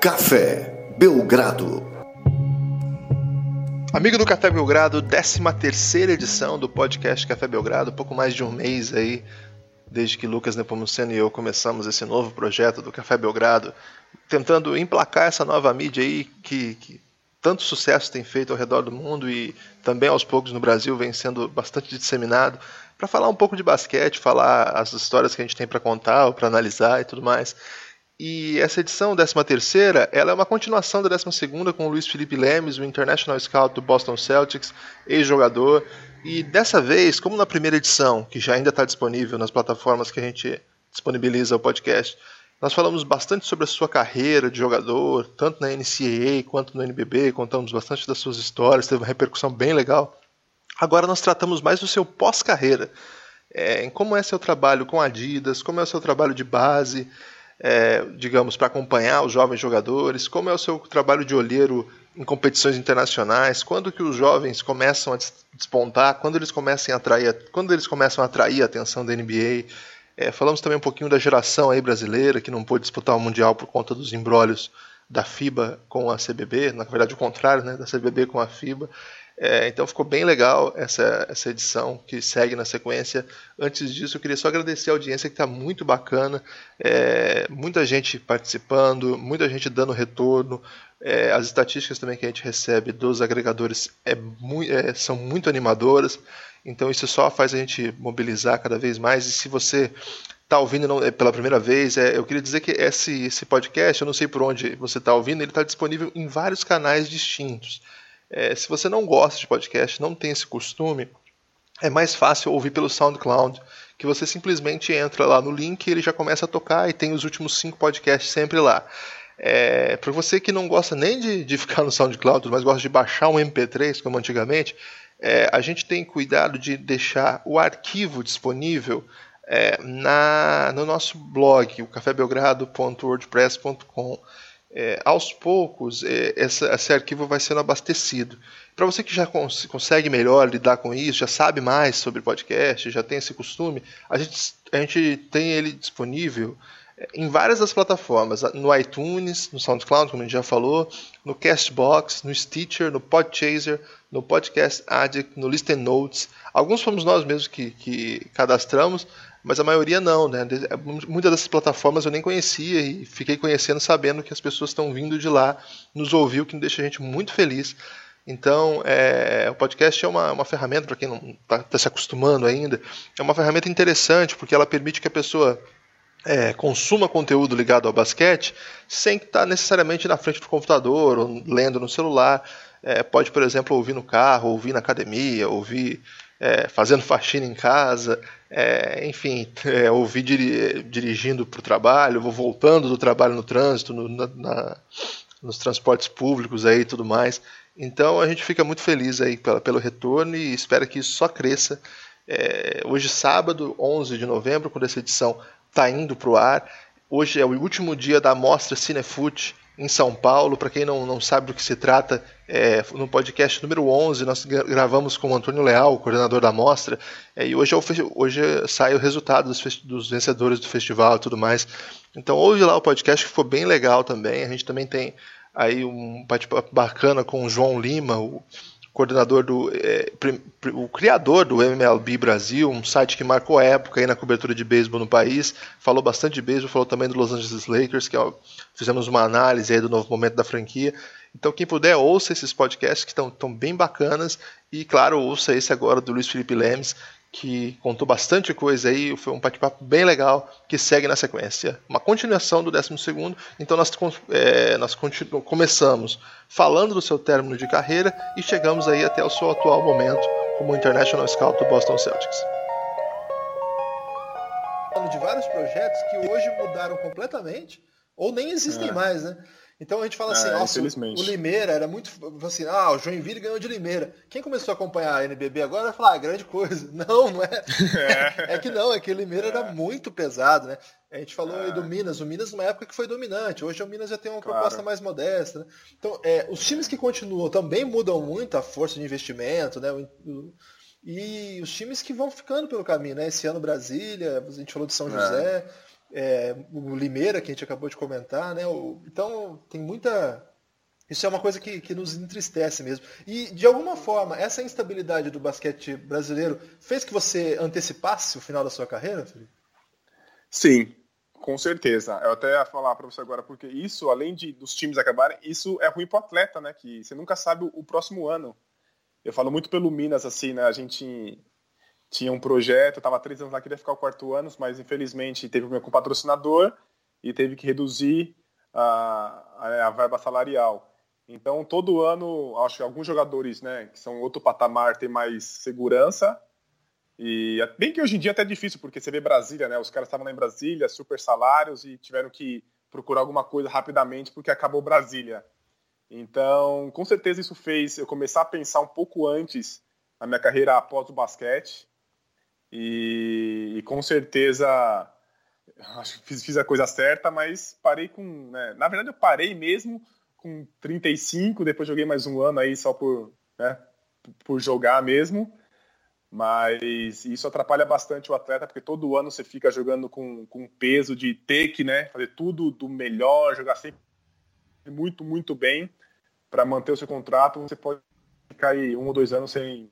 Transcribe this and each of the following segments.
Café Belgrado. Amigo do Café Belgrado, 13 terceira edição do podcast Café Belgrado, pouco mais de um mês aí, desde que Lucas Nepomuceno e eu começamos esse novo projeto do Café Belgrado, tentando emplacar essa nova mídia aí que, que tanto sucesso tem feito ao redor do mundo e também aos poucos no Brasil vem sendo bastante disseminado, para falar um pouco de basquete, falar as histórias que a gente tem para contar ou para analisar e tudo mais. E essa edição, 13 terceira, ela é uma continuação da 12 segunda com o Luiz Felipe Lemes, o International Scout do Boston Celtics, ex-jogador. E dessa vez, como na primeira edição, que já ainda está disponível nas plataformas que a gente disponibiliza o podcast, nós falamos bastante sobre a sua carreira de jogador, tanto na NCAA quanto no NBB, contamos bastante das suas histórias, teve uma repercussão bem legal. Agora nós tratamos mais do seu pós-carreira, é, em como é seu trabalho com Adidas, como é o seu trabalho de base, é, digamos, para acompanhar os jovens jogadores, como é o seu trabalho de olheiro em competições internacionais, quando que os jovens começam a despontar, quando eles começam a atrair, quando eles começam a atrair a atenção da NBA, é, falamos também um pouquinho da geração aí brasileira que não pôde disputar o Mundial por conta dos embrólios da FIBA com a CBB, na verdade o contrário, né, da CBB com a FIBA. É, então ficou bem legal essa, essa edição que segue na sequência. Antes disso, eu queria só agradecer a audiência que está muito bacana, é, muita gente participando, muita gente dando retorno. É, as estatísticas também que a gente recebe dos agregadores é, é são muito animadoras. Então isso só faz a gente mobilizar cada vez mais. E se você está ouvindo não, é, pela primeira vez, é, eu queria dizer que esse, esse podcast, eu não sei por onde você está ouvindo, ele está disponível em vários canais distintos. É, se você não gosta de podcast, não tem esse costume, é mais fácil ouvir pelo SoundCloud, que você simplesmente entra lá no link e ele já começa a tocar e tem os últimos cinco podcasts sempre lá. É, para você que não gosta nem de, de ficar no SoundCloud, mas gosta de baixar um MP3, como antigamente, é, a gente tem cuidado de deixar o arquivo disponível é, na, no nosso blog, o cafébelgrado.wordpress.com. É, aos poucos, é, essa, esse arquivo vai sendo abastecido. Para você que já cons consegue melhor lidar com isso, já sabe mais sobre podcast, já tem esse costume, a gente, a gente tem ele disponível em várias das plataformas, no iTunes, no SoundCloud, como a gente já falou, no Castbox, no Stitcher, no Podchaser, no Podcast Addict, no Listen Notes. Alguns fomos nós mesmos que, que cadastramos, mas a maioria não, né? Muitas dessas plataformas eu nem conhecia e fiquei conhecendo sabendo que as pessoas estão vindo de lá nos ouvir, o que deixa a gente muito feliz. Então, é, o podcast é uma, uma ferramenta, para quem não está tá se acostumando ainda, é uma ferramenta interessante, porque ela permite que a pessoa é, consuma conteúdo ligado ao basquete sem estar necessariamente na frente do computador ou lendo no celular. É, pode, por exemplo, ouvir no carro, ouvir na academia, ouvir é, fazendo faxina em casa, é, enfim, é, ouvir diri dirigindo para o trabalho, vou voltando do trabalho no trânsito, no, na, na, nos transportes públicos aí tudo mais. Então a gente fica muito feliz aí pela, pelo retorno e espera que isso só cresça. É, hoje, sábado, 11 de novembro, quando essa edição está indo para o ar. Hoje é o último dia da mostra Cinefute em São Paulo. Para quem não, não sabe do que se trata, é, no podcast número 11 nós gravamos com o Antônio Leal, o coordenador da mostra, é, e hoje, é o, hoje sai o resultado dos, dos, vencedores do festival e tudo mais. Então ouve lá o podcast que ficou bem legal também. A gente também tem aí um bate-papo bacana com o João Lima, o coordenador do. É, o criador do MLB Brasil, um site que marcou época aí na cobertura de beisebol no país. Falou bastante de beisebol, falou também do Los Angeles Lakers, que ó, fizemos uma análise aí do novo momento da franquia. Então, quem puder, ouça esses podcasts que estão bem bacanas. E, claro, ouça esse agora do Luiz Felipe Lemes, que contou bastante coisa aí, foi um bate-papo bem legal que segue na sequência. Uma continuação do 12 então nós, é, nós começamos falando do seu término de carreira e chegamos aí até o seu atual momento como International Scout do Boston Celtics. De vários projetos que hoje mudaram completamente ou nem existem é. mais, né? Então a gente fala assim, é, nossa, o Limeira era muito assim, ah, o Joinville ganhou de Limeira. Quem começou a acompanhar a NBB agora vai falar, ah, grande coisa. Não, não é. É, é que não, é que o Limeira é. era muito pesado, né? A gente falou aí do é. Minas, o Minas numa época que foi dominante, hoje o Minas já tem uma claro. proposta mais modesta, né? Então, é, os times que continuam também mudam muito a força de investimento, né? E os times que vão ficando pelo caminho, né? Esse ano Brasília, a gente falou de São é. José. É, o Limeira, que a gente acabou de comentar, né? Então tem muita. Isso é uma coisa que, que nos entristece mesmo. E, de alguma forma, essa instabilidade do basquete brasileiro fez que você antecipasse o final da sua carreira, Felipe? Sim, com certeza. Eu até ia falar para você agora, porque isso, além de dos times acabarem, isso é ruim para o atleta, né? Que você nunca sabe o, o próximo ano. Eu falo muito pelo Minas, assim, né? A gente tinha um projeto, estava três anos lá, queria ficar o quarto ano, mas infelizmente teve problema com o patrocinador e teve que reduzir a, a verba salarial. Então, todo ano, acho que alguns jogadores, né, que são outro patamar, têm mais segurança. E bem que hoje em dia é até é difícil, porque você vê Brasília, né, os caras estavam lá em Brasília, super salários, e tiveram que procurar alguma coisa rapidamente porque acabou Brasília. Então, com certeza isso fez eu começar a pensar um pouco antes na minha carreira após o basquete. E, e com certeza acho que fiz, fiz, a coisa certa, mas parei com. Né, na verdade, eu parei mesmo com 35, depois joguei mais um ano aí só por, né, por jogar mesmo. Mas isso atrapalha bastante o atleta, porque todo ano você fica jogando com, com peso de ter que né, fazer tudo do melhor, jogar sempre muito, muito bem para manter o seu contrato. Você pode ficar aí um ou dois anos sem,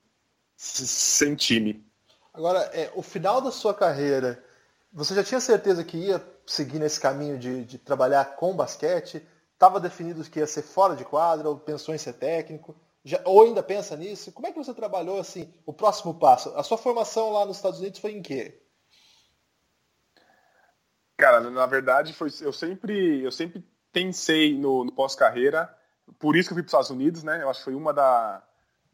sem time. Agora, é, o final da sua carreira, você já tinha certeza que ia seguir nesse caminho de, de trabalhar com basquete? Estava definido que ia ser fora de quadra, ou pensou em ser técnico? Já, ou ainda pensa nisso? Como é que você trabalhou assim o próximo passo? A sua formação lá nos Estados Unidos foi em quê? Cara, na verdade foi eu sempre eu sempre pensei no, no pós-carreira, por isso que eu fui para os Estados Unidos, né? Eu acho que foi uma da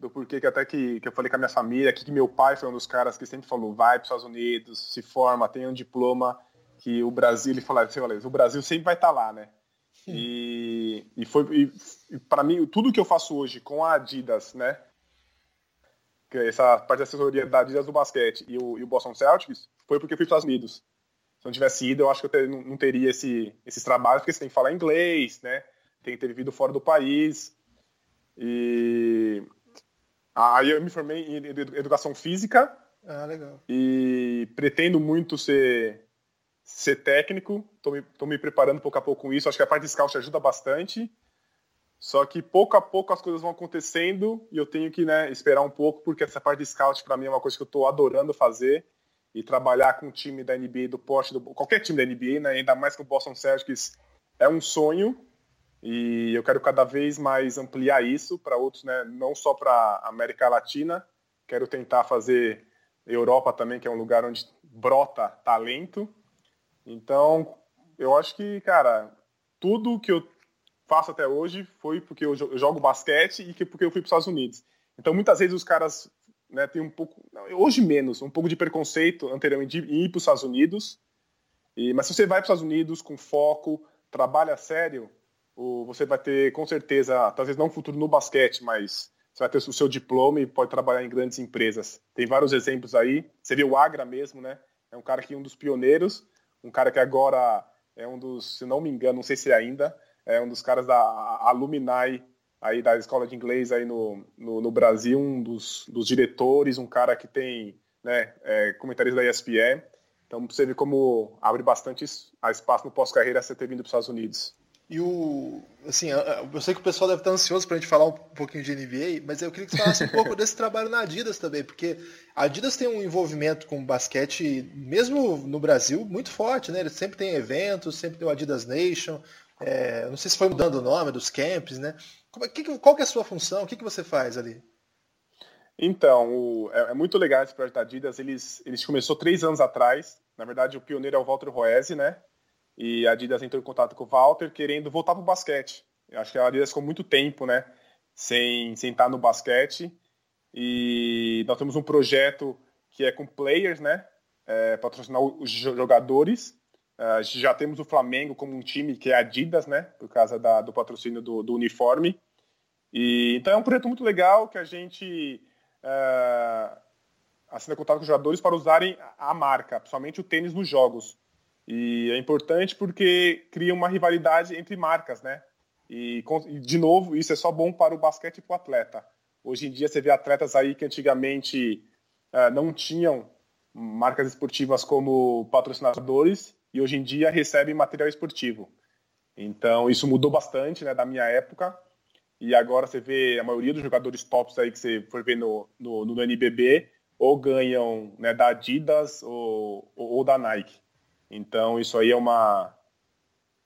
do porquê que até que, que eu falei com a minha família, que, meu pai foi um dos caras que sempre falou, vai para os Estados Unidos, se forma, tem um diploma, que o Brasil, ele falou, assim, o Brasil sempre vai estar tá lá, né? E, e foi e, para mim tudo que eu faço hoje com a Adidas, né? É essa parte da assessoria da Adidas do basquete e o, e o Boston Celtics foi porque eu fui para os Estados Unidos. Se não tivesse ido, eu acho que eu ter, não, não, teria esse, esses trabalhos, porque você tem que falar inglês, né? Tem que ter vivido fora do país. E Aí eu me formei em educação física. Ah, legal. E pretendo muito ser, ser técnico. Estou me, tô me preparando pouco a pouco com isso. Acho que a parte de scout ajuda bastante. Só que pouco a pouco as coisas vão acontecendo e eu tenho que né, esperar um pouco, porque essa parte de scout para mim é uma coisa que eu estou adorando fazer. E trabalhar com o time da NBA, do poste, do, qualquer time da NBA, né, ainda mais com o Boston Celtics, é um sonho. E eu quero cada vez mais ampliar isso para outros, né? não só para América Latina, quero tentar fazer Europa também, que é um lugar onde brota talento. Então, eu acho que, cara, tudo que eu faço até hoje foi porque eu jogo basquete e que porque eu fui para os Estados Unidos. Então, muitas vezes os caras né, têm um pouco, hoje menos, um pouco de preconceito anteriormente de ir para os Estados Unidos. E, mas se você vai para os Estados Unidos com foco, trabalha sério, você vai ter, com certeza, talvez não um futuro no basquete, mas você vai ter o seu diploma e pode trabalhar em grandes empresas. Tem vários exemplos aí. Você viu o Agra mesmo, né? É um cara que é um dos pioneiros, um cara que agora é um dos, se não me engano, não sei se é ainda, é um dos caras da Alumni aí da escola de inglês aí no, no, no Brasil, um dos, dos, diretores, um cara que tem né, é, comentarista da ESPN. Então você vê como abre bastante espaço no pós-carreira você ter vindo para os Estados Unidos. E o. Assim, eu sei que o pessoal deve estar ansioso para a gente falar um pouquinho de NBA, mas eu queria que você falasse um pouco desse trabalho na Adidas também, porque a Adidas tem um envolvimento com basquete, mesmo no Brasil, muito forte, né? Eles sempre tem eventos, sempre tem o Adidas Nation. É, não sei se foi mudando o nome dos camps, né? Que, qual que é a sua função? O que, que você faz ali? Então, o, é, é, muito legal esse projeto da Adidas. Eles, eles começou três anos atrás. Na verdade, o pioneiro é o Walter Roese, né? E a Adidas entrou em contato com o Walter querendo voltar para o basquete. Eu acho que a Adidas ficou muito tempo, né, sem, sem estar no basquete e nós temos um projeto que é com players, né, é, patrocinar os jogadores. Uh, já temos o Flamengo como um time que é Adidas, né, por causa da, do patrocínio do, do, uniforme. E então é um projeto muito legal que a gente uh, assina contato com os jogadores para usarem a marca, principalmente o tênis nos jogos. E é importante porque cria uma rivalidade entre marcas, né? E, de novo, isso é só bom para o basquete e para o atleta. Hoje em dia você vê atletas aí que antigamente uh, não tinham marcas esportivas como patrocinadores e hoje em dia recebem material esportivo. Então, isso mudou bastante né, da minha época. E agora você vê a maioria dos jogadores tops aí que você for ver no, no, no NBB ou ganham né, da Adidas ou, ou, da Nike. Então, isso aí é uma,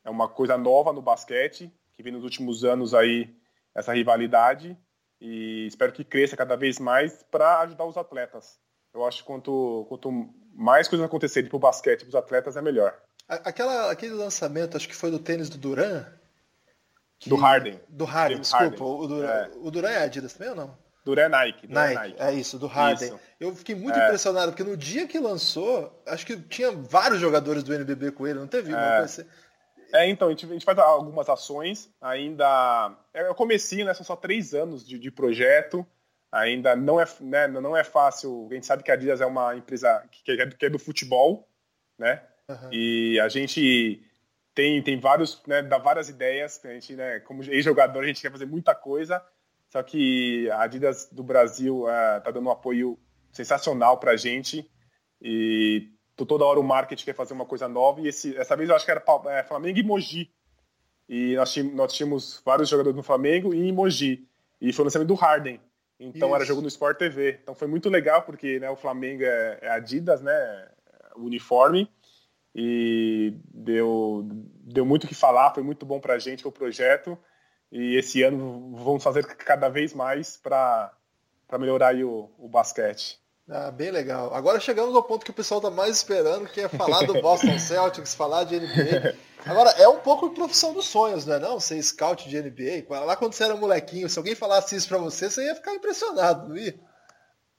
é uma coisa nova no basquete, que vem nos últimos anos aí, essa rivalidade. E espero que cresça cada vez mais para ajudar os atletas. Eu acho que quanto, quanto mais coisas acontecerem para o basquete para os atletas, é melhor. Aquela, aquele lançamento, acho que foi do tênis do Duran. Que... Do Harden. Do Harden, desculpa. Harden. O, Duran, é. o Duran é Adidas também ou não? Duran é Nike. É Nike, Nike, é isso, do Harden. Isso. Eu fiquei muito é. impressionado, porque no dia que lançou, acho que tinha vários jogadores do NBB com ele, não teve é. assim. É, então, a gente, a gente, faz algumas ações, ainda... É o comecinho, né? São só três anos de, de projeto, ainda não é, né, não é fácil, a gente sabe que a Adidas é uma empresa que é, que é do futebol, né? Uhum. E a gente tem, tem vários, né, dá várias ideias, a gente, né, como ex-jogador, a gente quer fazer muita coisa, só que a Adidas do Brasil uh, tá dando um apoio sensacional para a gente e toda hora o marketing quer fazer uma coisa nova e esse, essa vez eu acho que era é, Flamengo e Mogi. E nós tínhamos, nós tínhamos vários jogadores no Flamengo e em Mogi. E foi o lançamento do Harden. Então Isso. era jogo no Sport TV. Então foi muito legal porque né, o Flamengo é, é Adidas, né? O uniforme e deu, deu muito o que falar, foi muito bom para a gente o projeto e esse ano vamos fazer cada vez mais para melhorar o, o basquete. Ah, bem legal. Agora chegamos ao ponto que o pessoal está mais esperando, que é falar do Boston Celtics, falar de NBA. Agora, é um pouco profissão dos sonhos, não é não? Ser scout de NBA. Lá quando você era molequinho, se alguém falasse isso para você, você ia ficar impressionado, não ia?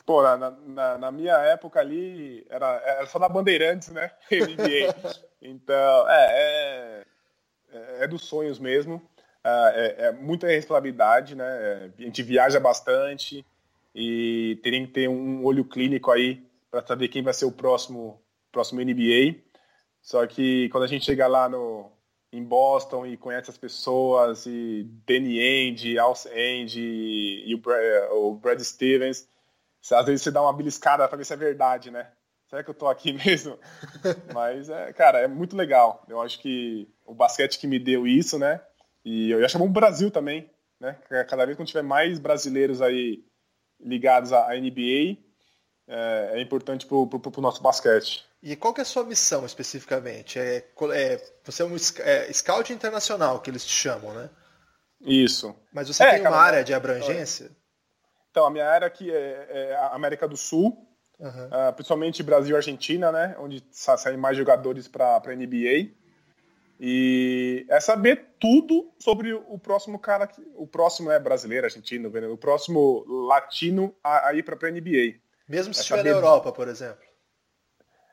Pô, na, na, na, minha época ali, era, era só na Bandeirantes, né? NBA. então, é, é, é dos sonhos mesmo. É, é, é muita responsabilidade, né? É, a gente viaja bastante e teria que ter um olho clínico aí para saber quem vai ser o próximo, próximo NBA. Só que quando a gente chega lá no, em Boston e conhece as pessoas, e Danny Ainge, Al Ainge e o Brad, o Brad Stevens, às vezes você dá uma beliscada para ver se é verdade, né? Será que eu tô aqui mesmo? Mas, é, cara, é muito legal. Eu acho que o basquete que me deu isso, né? E eu ia chamar o Brasil também, né? Cada vez que tiver mais brasileiros aí ligados à NBA, é, é importante pro, pro, nosso basquete. E qual que é a sua missão especificamente? É, é, você é um é, scout internacional, que eles te chamam, né? Isso. Mas você é, tem uma cara, área de abrangência? Então, a minha área aqui é, é a América do Sul, uhum. uh, principalmente Brasil e Argentina, né? Onde saem mais jogadores para a NBA. E é saber tudo sobre o próximo cara, o próximo é brasileiro, argentino, o próximo latino a, a ir para a NBA. Mesmo se é estiver saber... na Europa, por exemplo.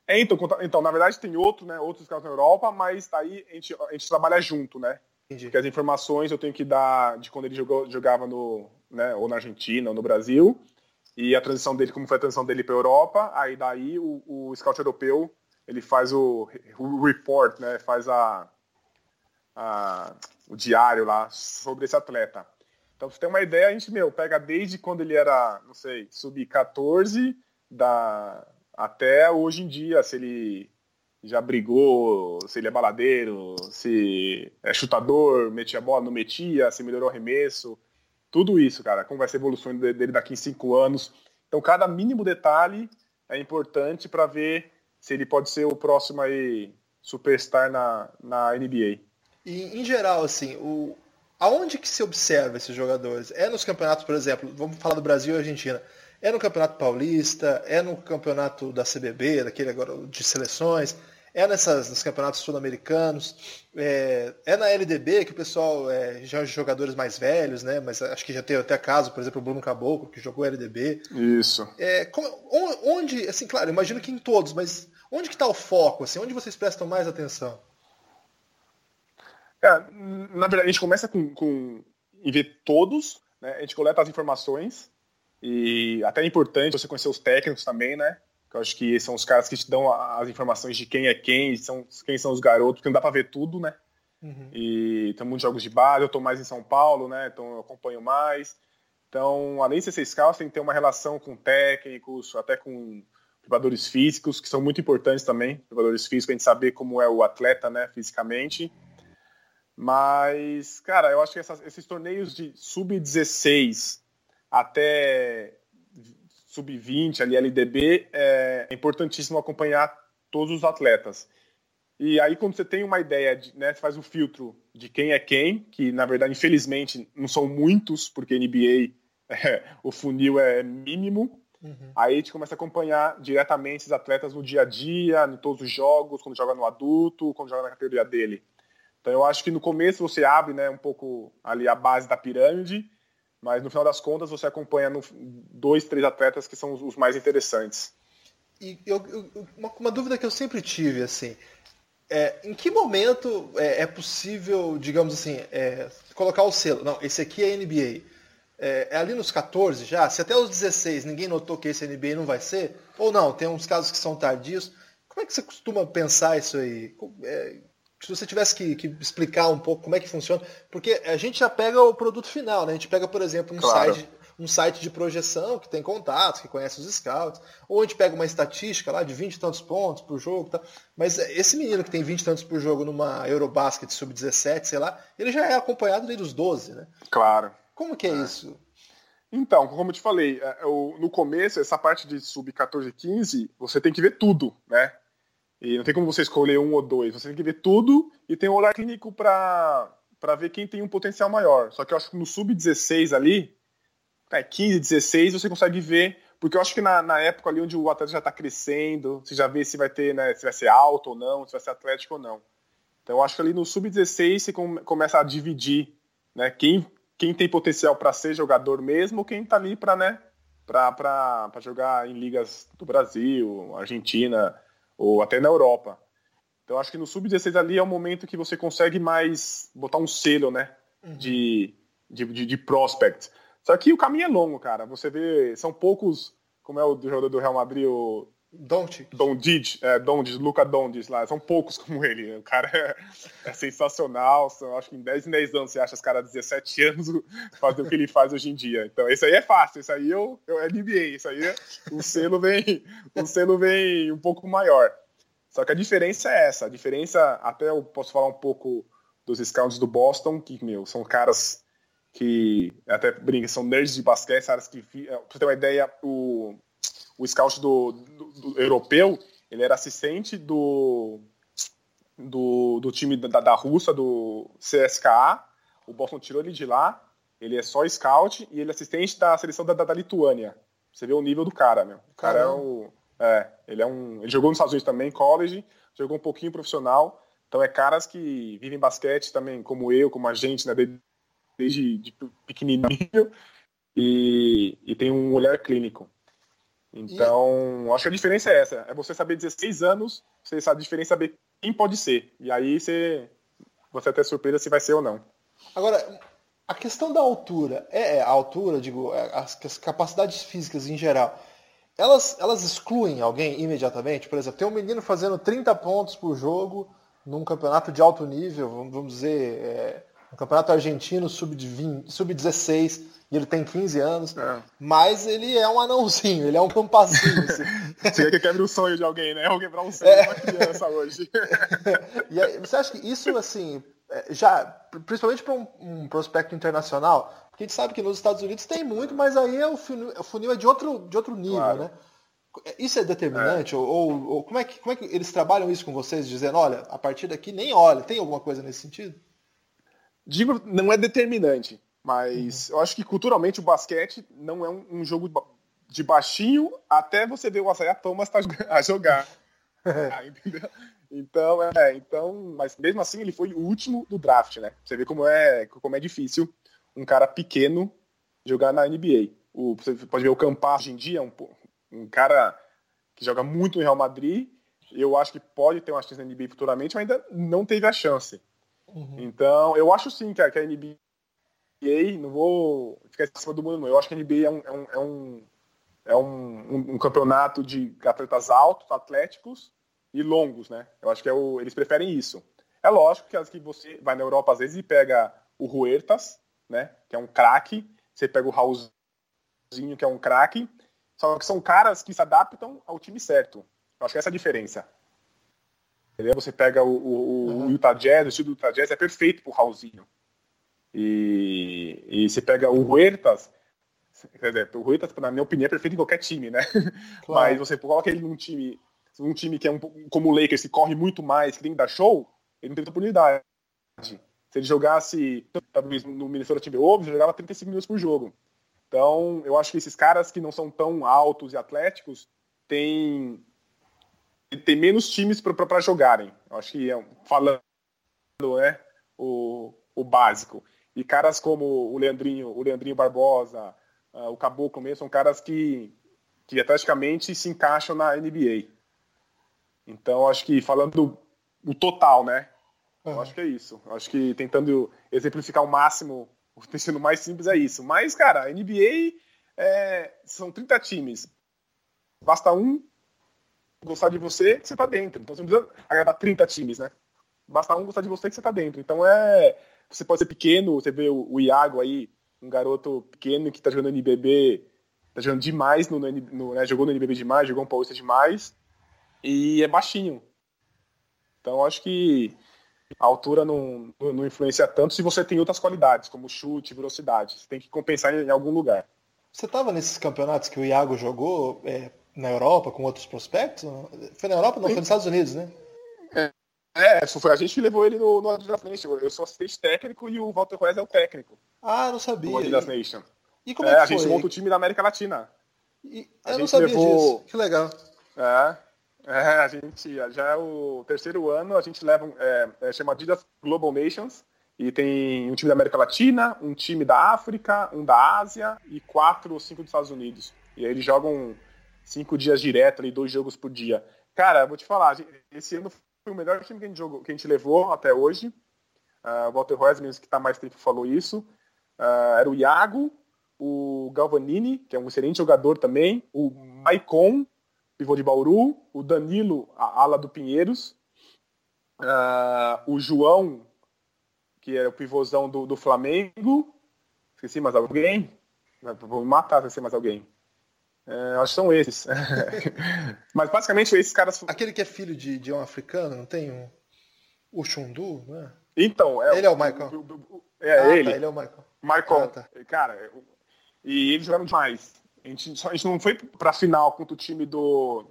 É, então, então, na verdade tem outro, né, outros casos na Europa, mas aí a gente, a gente trabalha junto, né? Entendi. Porque as informações eu tenho que dar de quando ele jogou, jogava no, né, ou na Argentina ou no Brasil, e a transição dele, como foi a transição dele para a Europa, aí daí o, o scout europeu ele faz o, o report, né, faz a, a, o diário lá sobre esse atleta. Então, pra você ter uma ideia, a gente, meu, pega desde quando ele era, não sei, sub-14 da, até hoje em dia, se ele já brigou, se ele é baladeiro, se é chutador, metia bola, não metia, se melhorou o arremesso, tudo isso, cara, como vai ser a evolução dele daqui em cinco anos. Então, cada mínimo detalhe é importante para ver se ele pode ser o próximo aí superstar na, na NBA. E, em geral, assim, o, aonde que se observa esses jogadores? É nos campeonatos, por exemplo, vamos falar do Brasil e Argentina. É no Campeonato Paulista, é no campeonato da CBB, daquele agora de seleções, é nessas, nos campeonatos sul-americanos, é, é, na LDB que o pessoal é, já é jogadores mais velhos, né? Mas acho que já tem até caso, por exemplo, o Bruno Caboclo, que jogou LDB. Isso. É, como, onde, assim, claro, imagino que em todos, mas onde que está o foco? Assim, onde vocês prestam mais atenção? É, na verdade, a gente começa com, com em ver todos, né? A gente coleta as informações e até é importante você conhecer os técnicos também, né? Eu acho que são os caras que te dão as informações de quem é quem, são, quem são os garotos, porque não dá para ver tudo, né? Uhum. E tem muitos jogos de base, eu estou mais em São Paulo, né? Então eu acompanho mais. Então, além de ser scout, tem que ter uma relação com técnicos, até com preparadores físicos, que são muito importantes também, preparadores físicos, a gente saber como é o atleta, né, fisicamente. Mas, cara, eu acho que essas, esses torneios de sub-16 até sub-20, ali, LDB, é importantíssimo acompanhar todos os atletas. E aí, quando você tem uma ideia, de, né, você faz o um filtro de quem é quem, que na verdade, infelizmente, não são muitos, porque NBA, é, o funil é mínimo. Uhum. Aí a gente começa a acompanhar diretamente esses atletas no dia a dia, em todos os jogos, quando joga no adulto, quando joga na categoria dele. Então eu acho que no começo você abre né, um pouco ali a base da pirâmide, mas no final das contas você acompanha no, dois, três atletas que são os, os mais interessantes. E eu, eu, uma, uma, dúvida que eu sempre tive, assim, é, em que momento é, é possível, digamos assim, é, colocar o selo? Não, esse aqui é NBA. É, é, ali nos 14 já? Se até os 16 ninguém notou que esse NBA não vai ser? Ou não, tem uns casos que são tardios. Como é que você costuma pensar isso aí? Se você tivesse que, que, explicar um pouco como é que funciona, porque a gente já pega o produto final, né? A gente pega, por exemplo, um, claro. site, um site de projeção que tem contatos, que conhece os scouts, ou a gente pega uma estatística lá de 20 e tantos pontos por jogo, tá? mas esse menino que tem 20 e tantos por jogo numa Eurobasket sub-17, sei lá, ele já é acompanhado dos 12, né? Claro. Como que é, é. isso? Então, como eu te falei, é, no começo, essa parte de sub-14 e 15, você tem que ver tudo, né? E não tem como você escolher um ou dois, você tem que ver tudo e tem um olhar clínico para ver quem tem um potencial maior. Só que eu acho que no sub-16 ali, é, 15, 16, você consegue ver, porque eu acho que na, na época ali onde o atleta já está crescendo, você já vê se vai ter, né, se vai ser alto ou não, se vai ser atlético ou não. Então eu acho que ali no sub-16 você começa a dividir, né, quem, quem tem potencial para ser jogador mesmo, quem está ali para, né, para jogar em ligas do Brasil, Argentina, ou até na Europa. Então acho que no sub-16 ali é o momento que você consegue mais botar um selo, né, uhum. de, de, de, de, prospect. Só que o caminho é longo, cara. Você vê, são poucos, como é o jogador do Real Madrid, o Doncic. Doncic, é, Doncic, Luca Doncic lá, são poucos como ele. O cara é, é sensacional, são, acho que em 10 em 10 anos você acha os caras de 17 anos fazer o que ele faz hoje em dia. Então, isso aí é fácil, isso aí eu, eu é NBA, isso aí é, o selo vem, o selo vem um pouco maior. Só que a diferença é essa, a diferença, até eu posso falar um pouco dos scouts do Boston, que, meu, são caras que até brinca, são nerds de basquete, caras que, pra você ter uma ideia, o o scout do, do, do, europeu, ele era assistente do, do, do time da, da Rússia, do CSKA. O Boston tirou ele de lá. Ele é só scout e ele é assistente da seleção da, da, da Lituânia. Você vê o nível do cara, meu. O cara Caramba. é o. É, ele é um. Ele jogou nos Estados Unidos também, college, jogou um pouquinho profissional. Então é caras que vivem basquete também, como eu, como a gente, né? Desde, desde de pequenininho. E, e tem um olhar clínico. Então, e... acho que a diferença é essa. É você saber 16 anos, você sabe a diferença saber quem pode ser. E aí você, você até surpresa se vai ser ou não. Agora, a questão da altura, é, é a altura, digo, é, as, as, capacidades físicas em geral, elas, elas excluem alguém imediatamente? Por exemplo, tem um menino fazendo 30 pontos por jogo num campeonato de alto nível, vamos dizer, é, um campeonato argentino sub-16, sub e ele tem 15 anos, é. mas ele é um anãozinho, ele é um pampazinho. Assim. Você quer que quebre o sonho de alguém, né? Ou quebrar um sonho é. de uma criança hoje. e aí, você acha que isso, assim, é, já, principalmente para um, um, prospecto internacional, porque a gente sabe que nos Estados Unidos tem muito, mas aí é o, funil, o funil é de outro, de outro nível, claro. né? Isso é determinante? É. Ou, ou, como, é que, como é que eles trabalham isso com vocês, dizendo, olha, a partir daqui nem olha, tem alguma coisa nesse sentido? Digo, não é determinante. Mas uhum. eu acho que culturalmente o basquete não é um, um, jogo de baixinho até você ver o Isaiah Thomas tá a jogar. ah, entendeu? Então, é, então, mas mesmo assim ele foi o último do draft, né? Você vê como é, como é difícil um cara pequeno jogar na NBA. O, você pode ver o Campar hoje em dia, um, um cara que joga muito no Real Madrid. Eu acho que pode ter uma chance na NBA futuramente, mas ainda não teve a chance. Uhum. Então, eu acho sim que a, que a NBA não vou ficar em cima do mundo, não. Eu acho que a NBA é um, é um, é um, é um, um campeonato de atletas altos, atléticos e longos, né? Eu acho que é o, eles preferem isso. É lógico que, que você vai na Europa às vezes e pega o Huertas, né? Que é um craque. Você pega o Raulzinho, que é um craque. Só que são caras que se adaptam ao time certo. Eu acho que essa é a diferença. Entendeu? Você pega o, o, uhum. o Utah Jazz, o estilo do Utah Jazz é perfeito pro Raulzinho. E, e você pega o Huertas, o Huertas, na minha opinião, é perfeito em qualquer time, né? Claro. Mas você coloca ele num time, um time que é um, como o Lakers, que corre muito mais, que tem que dar show, ele não tem oportunidade. Se ele jogasse talvez no Minnesota Timberwolves, ele jogava 35 minutos por jogo. Então, eu acho que esses caras que não são tão altos e atléticos têm, têm menos times para jogarem. Eu acho que, é falando né, o, o básico. E caras como o Leandrinho, o Leandrinho Barbosa, uh, o Caboclo mesmo, são caras que, que atleticamente se encaixam na NBA. Então, acho que falando o total, né? Uhum. Eu acho que é isso. Eu acho que tentando exemplificar o máximo, sendo mais simples, é isso. Mas, cara, a NBA é, são 30 times. Basta um gostar de você, que você tá dentro. Então você não precisa agradar 30 times, né? Basta um gostar de você, que você tá dentro. Então é. Você pode ser pequeno, você vê o, Iago aí, um garoto pequeno que tá jogando NBB, tá jogando demais, no, no né, jogou no NBB demais, jogou um Paulista demais, e é baixinho. Então acho que a altura não, não influencia tanto se você tem outras qualidades, como chute, velocidade. Você tem que compensar em, em algum lugar. Você estava nesses campeonatos que o Iago jogou é, na Europa com outros prospectos? Foi na Europa? Não, foi nos Estados Unidos, né? É, é foi a gente que levou ele no, no Adidas Nation. Eu sou assistente técnico e o Walter Reis é o técnico. Ah, não sabia. Adidas Nation. E como é, é que a foi? gente monta o time da América Latina. E, eu não sabia levou... disso. Que legal. É, é, a gente já é o terceiro ano, a gente leva, é, é, chama Adidas Global Nations, e tem um time da América Latina, um time da África, um da Ásia e quatro ou cinco dos Estados Unidos. E aí eles jogam cinco dias direto ali, dois jogos por dia. Cara, vou te falar, esse ano foi o melhor time que a gente, jogou, que a gente levou até hoje. Uh, Walter mesmo que está mais tempo, falou isso. Uh, era o Iago, o Galvanini, que é um excelente jogador também, o Maicon, pivô de Bauru, o Danilo, a ala do Pinheiros, uh, o João, que é o pivôzão do, do Flamengo. Esqueci mais alguém? Vou me matar se esqueci mais alguém. É, acho que são esses. Mas basicamente esses caras. Aquele que é filho de, de um africano, não tem um. O Xundu, né? Então, é. Ele é o Michael. É, ah, ele. Tá, ele é o Michael. Michael. Ah, tá. Cara, e eles jogaram demais. A gente, a gente não foi pra final contra o time do.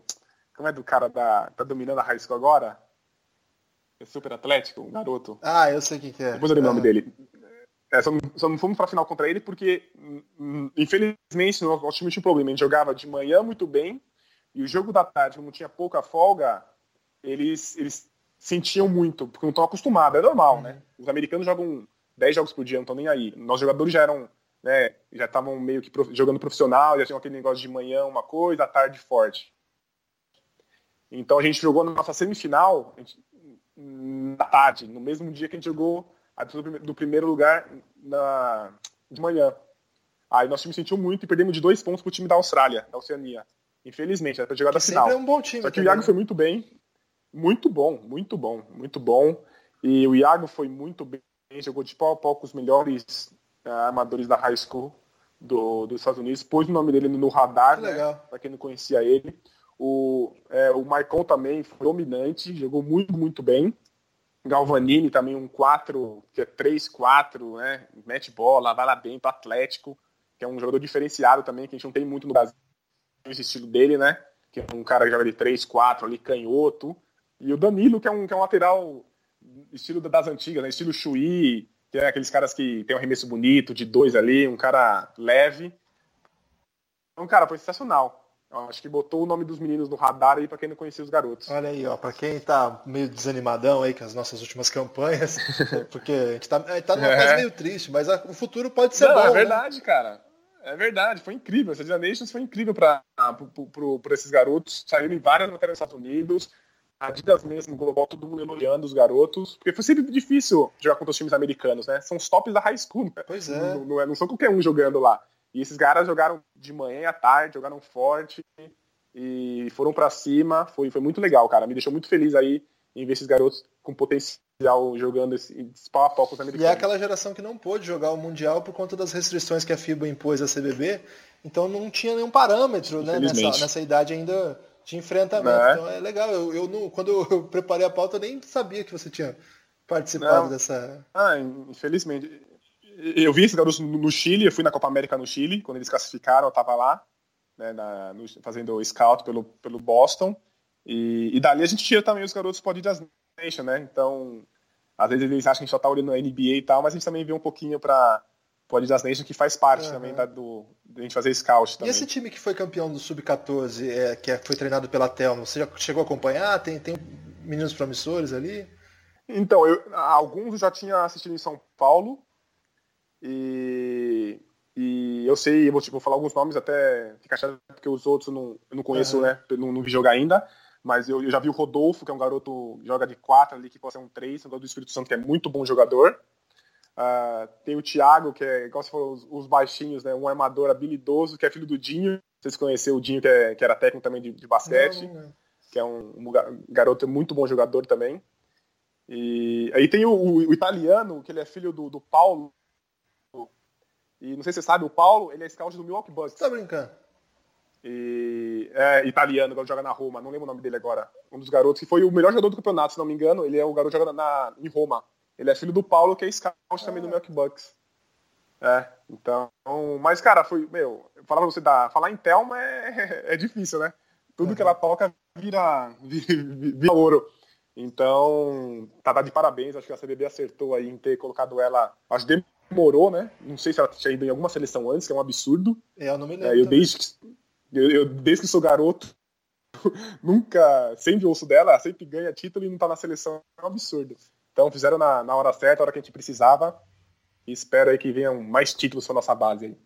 Como é do cara da. tá dominando a High School agora? É super atlético, um garoto. Ah, eu sei quem que é. Depois eu lembro o nome dele. É, só, não, só não fomos pra final contra ele porque, hum, infelizmente, o nosso time tinha um problema. A gente jogava de manhã muito bem e o jogo da tarde, como tinha pouca folga, eles, eles sentiam muito, porque não estão acostumados. É normal, né? uhum. né? Os americanos jogam 10 jogos por dia, não estão nem aí. Nossos jogadores já eram né, já estavam meio que jogando profissional, já tinham aquele negócio de manhã uma coisa, à tarde forte. Então a gente jogou na nossa semifinal gente, na tarde, no mesmo dia que a gente jogou do primeiro lugar na, de manhã. Aí nosso time sentiu muito e perdemos de dois pontos pro time da Austrália, da Oceania. Infelizmente, era pra jogar da final. É um bom time. Só que também. o Iago foi muito bem. Muito bom, muito bom, muito bom. E o Iago foi muito bem, jogou de pau a pau com os melhores é, armadores da high school do, dos Estados Unidos, pôs o nome dele no radar, né, para quem não conhecia ele. O, é, o Maicon também foi dominante, jogou muito, muito bem. Galvanini também um 4, que é 3-4, né? Mete bola, vai lá bem pro Atlético, que é um jogador diferenciado também, que a gente não tem muito no Brasil, esse estilo dele, né? Que é um cara que joga de 3-4 ali, canhoto. E o Danilo, que é um, que é um lateral estilo das antigas, né? Estilo Chuí, que é aqueles caras que tem um arremesso bonito, de dois ali, um cara leve. Então, cara, foi sensacional. Acho que botou o nome dos meninos no radar aí para quem não conhecia os garotos. Olha aí, ó, para quem tá meio desanimadão aí com as nossas últimas campanhas, porque a gente tá, a gente tá numa é. fase meio triste, mas a, o futuro pode ser não, bom. É né? verdade, né? cara. É verdade, foi incrível. Essa Nations foi incrível para esses garotos. Saíram em várias matérias dos Estados Unidos. Adidas mesmo, global, todo mundo elogiando os garotos, porque foi sempre difícil jogar contra os times americanos, né? São os tops da high school, né? Pois é. Não, não, é, não são qualquer um jogando lá. E esses caras jogaram de manhã à tarde, jogaram forte e foram para cima. Foi, foi muito legal, cara. Me deixou muito feliz aí em ver esses garotos com potencial jogando esse pau a pau com os americanos. E é aquela geração que não pôde jogar o Mundial por conta das restrições que a FIBA impôs à CBB, então não tinha nenhum parâmetro né, nessa, nessa idade ainda de enfrentamento. É. Então é legal. Eu, eu não, quando eu preparei a pauta, eu nem sabia que você tinha participado não. dessa. Ah, infelizmente. Eu vi esses garotos no Chile, eu fui na Copa América no Chile, quando eles classificaram, eu estava lá, né, na, no, fazendo scout pelo, pelo Boston. E, e dali a gente tira também os garotos pode das Nation, né? Então, às vezes eles acham que a gente só tá olhando na NBA e tal, mas a gente também vê um pouquinho para Pode das Nation, que faz parte uhum. também da, do, da gente fazer scout também. E esse time que foi campeão do Sub-14, é, que é, foi treinado pela Telma, você já chegou a acompanhar? Tem, tem meninos promissores ali? Então, eu, alguns eu já tinha assistido em São Paulo, e, e eu sei, eu vou, tipo, falar alguns nomes até ficar chato, porque os outros eu não, eu não conheço, uhum. né? Não, não vi jogar ainda. Mas eu, eu, já vi o Rodolfo, que é um garoto que joga de 4 ali, que pode ser um 3, um garoto do Espírito Santo, que é muito bom jogador. Uh, tem o Thiago, que é, igual você falou, os, os, baixinhos, né? Um armador habilidoso, que é filho do Dinho. Vocês conheceram o Dinho, que, é, que era técnico também de, de basquete. Não, não. Que é um, um, garoto muito bom jogador também. E aí tem o, o, o italiano, que ele é filho do, do, Paulo. E não sei se você sabe, o Paulo, ele é scout do Milwaukee Bucks. Tá brincando? E é italiano, que joga na Roma, não lembro o nome dele agora. Um dos garotos que foi o melhor jogador do campeonato, se não me engano. Ele é o garoto que joga na, em Roma. Ele é filho do Paulo, que é scout também do Milwaukee Bucks. É, então. Mas, cara, foi. Meu, falar pra você, dar, falar em Thelma é, é difícil, né? Tudo uhum. que ela toca vira, vira, vira ouro. Então, tá, tá de parabéns. Acho que a CBB acertou aí em ter colocado ela. Acho que demorou, né? Não sei se ela tinha ido em alguma seleção antes, que é um absurdo. É, eu não me lembro. É, eu, desde que, eu, eu, desde que sou garoto, nunca. Sempre ouço dela, sempre ganha título e não tá na seleção. É um absurdo. Então fizeram na, na hora certa, a hora que a gente precisava. E espero aí que venham mais títulos para nossa base aí.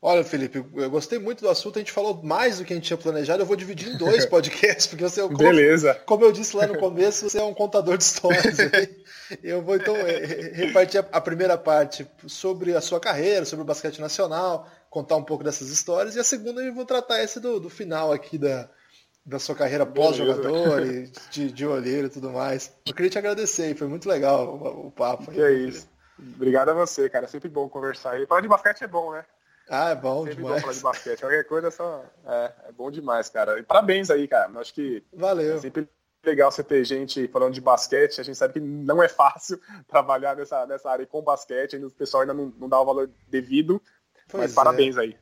Olha, Felipe, eu gostei muito do assunto, a gente falou mais do que a gente tinha planejado, eu vou dividir em dois podcasts, porque você é como, Beleza. como eu disse lá no começo, você é um contador de histórias. eu vou então repartir a primeira parte sobre a sua carreira, sobre o basquete nacional, contar um pouco dessas histórias, e a segunda eu vou tratar esse do, do final aqui da, da sua carreira pós-jogador e de, de olheiro e tudo mais. Eu queria te agradecer, foi muito legal o, o papo. Que aí, é isso. Obrigado a você, cara. É sempre bom conversar aí. Falar de basquete é bom, né? Ah, é bom sempre demais. bom falar de basquete. Qualquer coisa é só. É, é bom demais, cara. E parabéns aí, cara. Eu acho que. Valeu. É sempre legal você ter gente falando de basquete. A gente sabe que não é fácil trabalhar nessa, nessa área com basquete. O pessoal ainda não, não dá o valor devido. Pois mas é. parabéns aí.